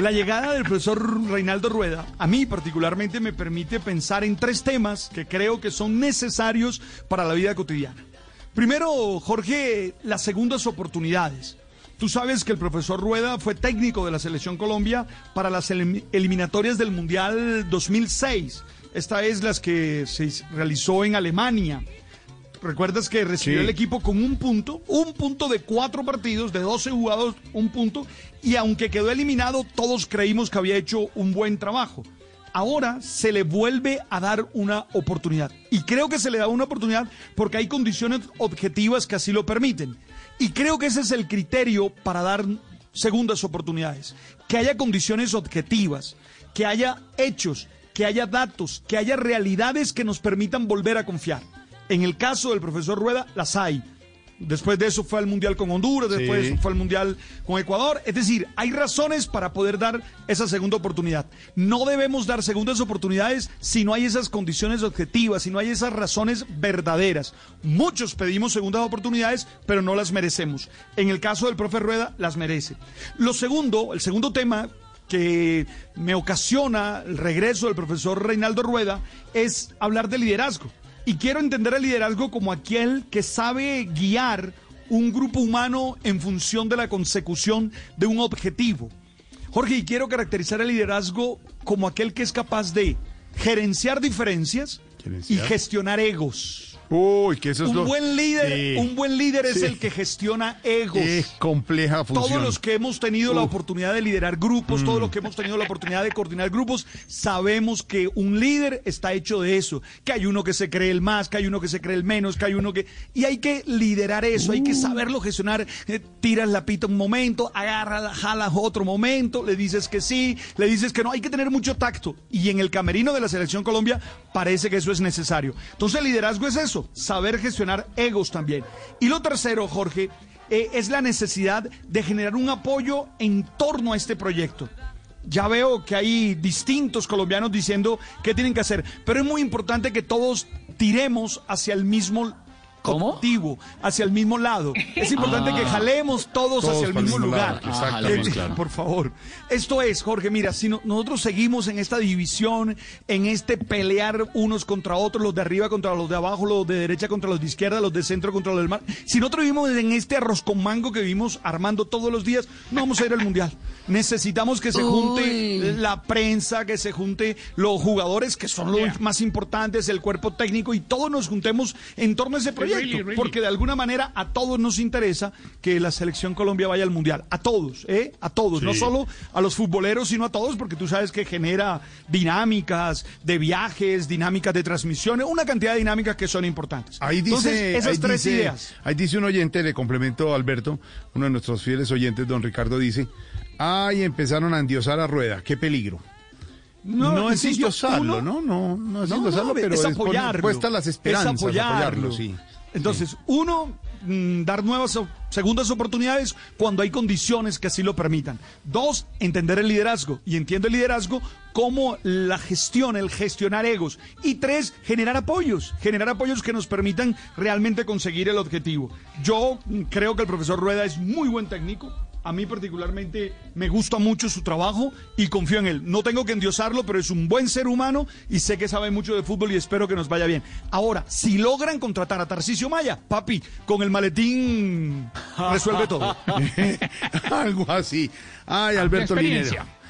La llegada del profesor Reinaldo Rueda, a mí particularmente, me permite pensar en tres temas que creo que son necesarios para la vida cotidiana. Primero, Jorge, las segundas oportunidades. Tú sabes que el profesor Rueda fue técnico de la Selección Colombia para las eliminatorias del Mundial 2006. Esta es las que se realizó en Alemania. ¿Recuerdas que recibió el equipo con un punto? Un punto de cuatro partidos, de 12 jugados, un punto. Y aunque quedó eliminado, todos creímos que había hecho un buen trabajo. Ahora se le vuelve a dar una oportunidad. Y creo que se le da una oportunidad porque hay condiciones objetivas que así lo permiten. Y creo que ese es el criterio para dar segundas oportunidades. Que haya condiciones objetivas, que haya hechos, que haya datos, que haya realidades que nos permitan volver a confiar. En el caso del profesor Rueda, las hay. Después de eso fue al Mundial con Honduras, después fue al Mundial con Ecuador. Es decir, hay razones para poder dar esa segunda oportunidad. No debemos dar segundas oportunidades si no hay esas condiciones objetivas, si no hay esas razones verdaderas. Muchos pedimos segundas oportunidades, pero no las merecemos. En el caso del profe Rueda, las merece. Lo segundo, el segundo tema que me ocasiona el regreso del profesor Reinaldo Rueda es hablar de liderazgo. Y quiero entender el liderazgo como aquel que sabe guiar un grupo humano en función de la consecución de un objetivo. Jorge, y quiero caracterizar el liderazgo como aquel que es capaz de gerenciar diferencias y gestionar egos. Uy, que eso es un buen líder, un buen líder es el que gestiona egos. Es compleja función. Todos los que hemos tenido la oportunidad de liderar grupos, todos los que hemos tenido la oportunidad de coordinar grupos, sabemos que un líder está hecho de eso, que hay uno que se cree el más, que hay uno que se cree el menos, que hay uno que y hay que liderar eso, hay que uh. saberlo gestionar. Eh, tiras la pita un momento, agarras, jalas otro momento, le dices que sí, le dices que no, hay que tener mucho tacto y en el camerino de la selección Colombia parece que eso es necesario. Entonces el liderazgo es eso saber gestionar egos también. Y lo tercero, Jorge, eh, es la necesidad de generar un apoyo en torno a este proyecto. Ya veo que hay distintos colombianos diciendo qué tienen que hacer, pero es muy importante que todos tiremos hacia el mismo ¿Cómo? hacia el mismo lado. Es importante que ah. jalemos todos, hacia el mismo, lugar. Por favor. Esto es, Jorge, mira, si nosotros seguimos en esta división, en este pelear unos contra otros, los de arriba contra los de abajo, los de derecha contra los de izquierda, los de centro contra los del mar, si nosotros vivimos en este arroz con mango que vivimos armando todos los días, no vamos a ir al mundial. Necesitamos que se junte la prensa, que se junte los jugadores, que son los más importantes, el cuerpo técnico, y todos nos juntemos en torno a ese proyecto porque de alguna manera a todos nos interesa que la selección Colombia vaya al Mundial. A todos, ¿eh? A todos. No solo a los futboleros, sino a todos, porque tú sabes que genera dinámicas de viajes, dinámicas de transmisiones, una cantidad de dinámicas que son importantes. Ahí dice, esas tres ideas. Ahí dice un oyente, le complemento a Alberto, uno de nuestros fieles oyentes, don Ricardo, dice, ay, empezaron a endiosar a Rueda, qué peligro. No, es endiosarlo, ¿no? No, no es no, pero es, apoyarlo. las esperanzas, es apoyarlo sí. Entonces, uno, mm, dar nuevas segundas oportunidades cuando hay condiciones que así lo permitan. Dos, entender el liderazgo. Y entiendo el liderazgo como la gestión, el gestionar egos. Y tres, generar apoyos. Generar apoyos que nos permitan realmente conseguir el objetivo. Yo mm, creo que el profesor Rueda es muy buen técnico a mí particularmente me gusta mucho su trabajo y confío en él. No tengo que endiosarlo, pero es un buen ser humano y sé que sabe mucho de fútbol y espero que nos vaya bien. Ahora, si logran contratar a Tarcisio Maya, papi, con el maletín resuelve todo. Algo así. Ay, Alberto Linero.